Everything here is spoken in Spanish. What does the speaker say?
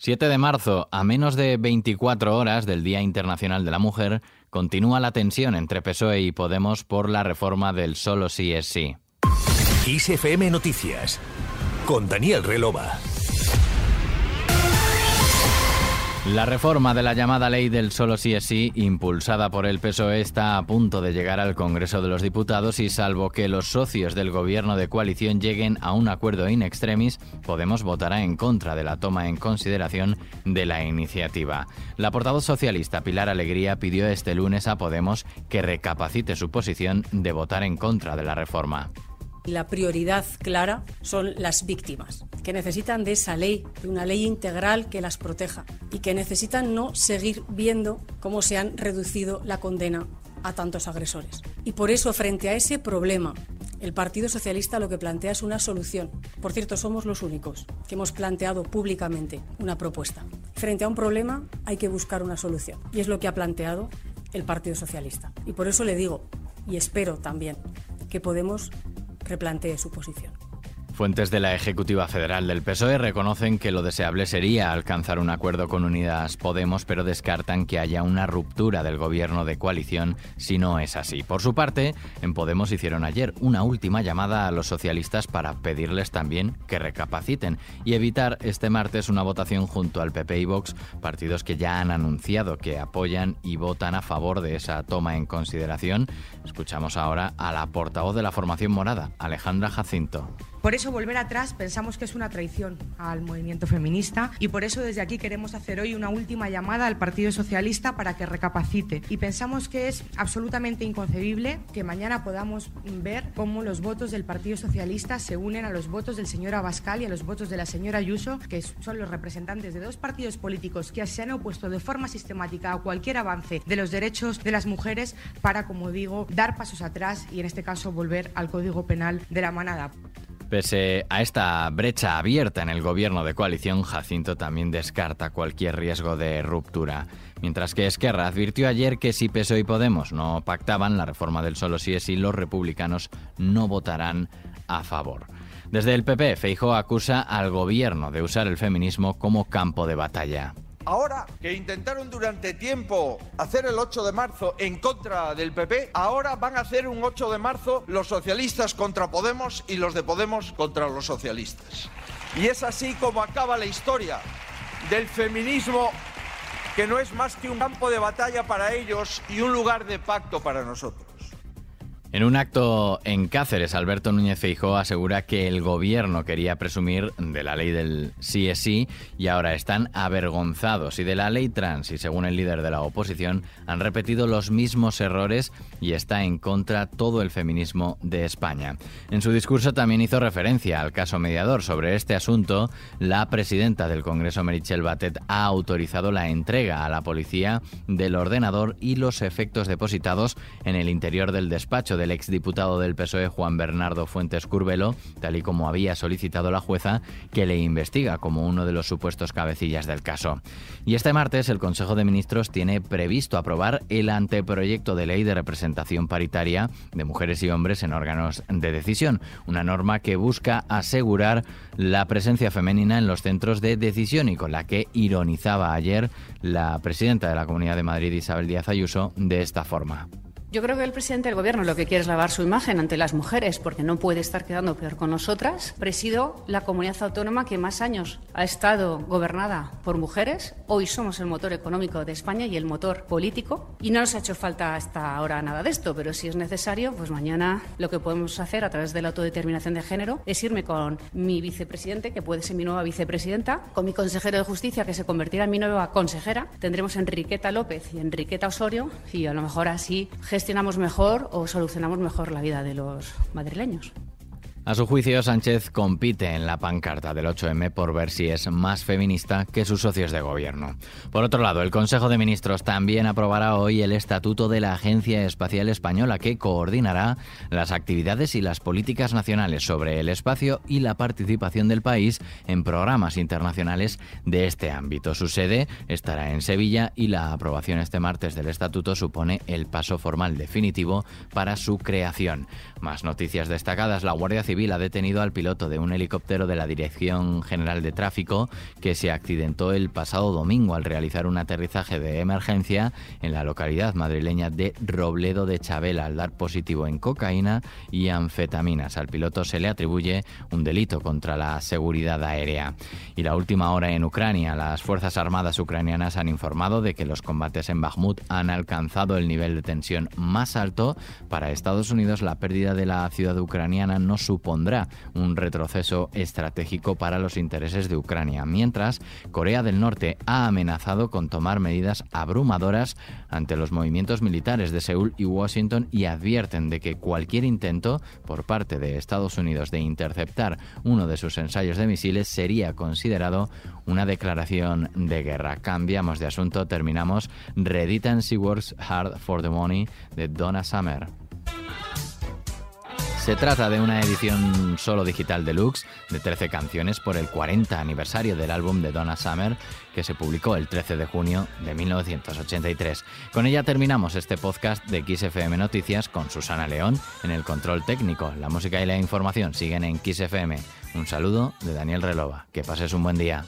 7 de marzo, a menos de 24 horas del Día Internacional de la Mujer, continúa la tensión entre PSOE y Podemos por la reforma del solo sí es sí. Noticias con Daniel Relova. La reforma de la llamada ley del solo sí es sí, impulsada por el PSOE, está a punto de llegar al Congreso de los Diputados y salvo que los socios del gobierno de coalición lleguen a un acuerdo in extremis, Podemos votará en contra de la toma en consideración de la iniciativa. La portavoz socialista Pilar Alegría pidió este lunes a Podemos que recapacite su posición de votar en contra de la reforma. La prioridad clara son las víctimas, que necesitan de esa ley, de una ley integral que las proteja y que necesitan no seguir viendo cómo se han reducido la condena a tantos agresores. Y por eso, frente a ese problema, el Partido Socialista lo que plantea es una solución. Por cierto, somos los únicos que hemos planteado públicamente una propuesta. Frente a un problema hay que buscar una solución. Y es lo que ha planteado el Partido Socialista. Y por eso le digo, y espero también, que Podemos replantee su posición. Fuentes de la Ejecutiva Federal del PSOE reconocen que lo deseable sería alcanzar un acuerdo con Unidas Podemos, pero descartan que haya una ruptura del gobierno de coalición si no es así. Por su parte, en Podemos hicieron ayer una última llamada a los socialistas para pedirles también que recapaciten y evitar este martes una votación junto al PP y Vox, partidos que ya han anunciado que apoyan y votan a favor de esa toma en consideración. Escuchamos ahora a la portavoz de la formación morada, Alejandra Jacinto. Por eso volver atrás pensamos que es una traición al movimiento feminista y por eso desde aquí queremos hacer hoy una última llamada al Partido Socialista para que recapacite. Y pensamos que es absolutamente inconcebible que mañana podamos ver cómo los votos del Partido Socialista se unen a los votos del señor Abascal y a los votos de la señora Ayuso, que son los representantes de dos partidos políticos que se han opuesto de forma sistemática a cualquier avance de los derechos de las mujeres para, como digo, dar pasos atrás y en este caso volver al Código Penal de la manada. Pese a esta brecha abierta en el gobierno de coalición, Jacinto también descarta cualquier riesgo de ruptura. Mientras que Esquerra advirtió ayer que si PSOE y Podemos no pactaban la reforma del solo sí es sí, los republicanos no votarán a favor. Desde el PP, Feijóo acusa al gobierno de usar el feminismo como campo de batalla. Ahora que intentaron durante tiempo hacer el 8 de marzo en contra del PP, ahora van a hacer un 8 de marzo los socialistas contra Podemos y los de Podemos contra los socialistas. Y es así como acaba la historia del feminismo que no es más que un campo de batalla para ellos y un lugar de pacto para nosotros. En un acto en Cáceres, Alberto Núñez Feijóo asegura que el gobierno quería presumir de la ley del sí es sí y ahora están avergonzados y de la ley trans y según el líder de la oposición han repetido los mismos errores y está en contra todo el feminismo de España. En su discurso también hizo referencia al caso mediador. Sobre este asunto, la presidenta del Congreso, Merichel Batet, ha autorizado la entrega a la policía del ordenador y los efectos depositados en el interior del despacho del exdiputado del PSOE Juan Bernardo Fuentes Curvelo, tal y como había solicitado la jueza, que le investiga como uno de los supuestos cabecillas del caso. Y este martes el Consejo de Ministros tiene previsto aprobar el anteproyecto de ley de representación paritaria de mujeres y hombres en órganos de decisión, una norma que busca asegurar la presencia femenina en los centros de decisión y con la que ironizaba ayer la presidenta de la Comunidad de Madrid, Isabel Díaz Ayuso, de esta forma. Yo creo que el presidente del Gobierno lo que quiere es lavar su imagen ante las mujeres porque no puede estar quedando peor con nosotras. Presido la comunidad autónoma que más años ha estado gobernada por mujeres. Hoy somos el motor económico de España y el motor político. Y no nos ha hecho falta hasta ahora nada de esto, pero si es necesario, pues mañana lo que podemos hacer a través de la autodeterminación de género es irme con mi vicepresidente, que puede ser mi nueva vicepresidenta, con mi consejero de justicia, que se convertirá en mi nueva consejera. Tendremos a Enriqueta López y Enriqueta Osorio y a lo mejor así gestionamos mejor o solucionamos mejor la vida de los madrileños. A su juicio, Sánchez compite en la pancarta del 8M por ver si es más feminista que sus socios de gobierno. Por otro lado, el Consejo de Ministros también aprobará hoy el estatuto de la Agencia Espacial Española que coordinará las actividades y las políticas nacionales sobre el espacio y la participación del país en programas internacionales de este ámbito. Su sede estará en Sevilla y la aprobación este martes del estatuto supone el paso formal definitivo para su creación. Más noticias destacadas. La Guardia Civil Civil ha detenido al piloto de un helicóptero de la Dirección General de Tráfico que se accidentó el pasado domingo al realizar un aterrizaje de emergencia en la localidad madrileña de Robledo de Chabela al dar positivo en cocaína y anfetaminas. Al piloto se le atribuye un delito contra la seguridad aérea. Y la última hora en Ucrania, las Fuerzas Armadas ucranianas han informado de que los combates en Bakhmut han alcanzado el nivel de tensión más alto. Para Estados Unidos, la pérdida de la ciudad ucraniana no supondrá un retroceso estratégico para los intereses de Ucrania, mientras Corea del Norte ha amenazado con tomar medidas abrumadoras ante los movimientos militares de Seúl y Washington y advierten de que cualquier intento por parte de Estados Unidos de interceptar uno de sus ensayos de misiles sería considerado una declaración de guerra. Cambiamos de asunto, terminamos. Reeditan She Works Hard for the Money de Donna Summer. Se trata de una edición solo digital deluxe de 13 canciones por el 40 aniversario del álbum de Donna Summer que se publicó el 13 de junio de 1983. Con ella terminamos este podcast de XFM Noticias con Susana León en el control técnico. La música y la información siguen en XFM. Un saludo de Daniel Relova. Que pases un buen día.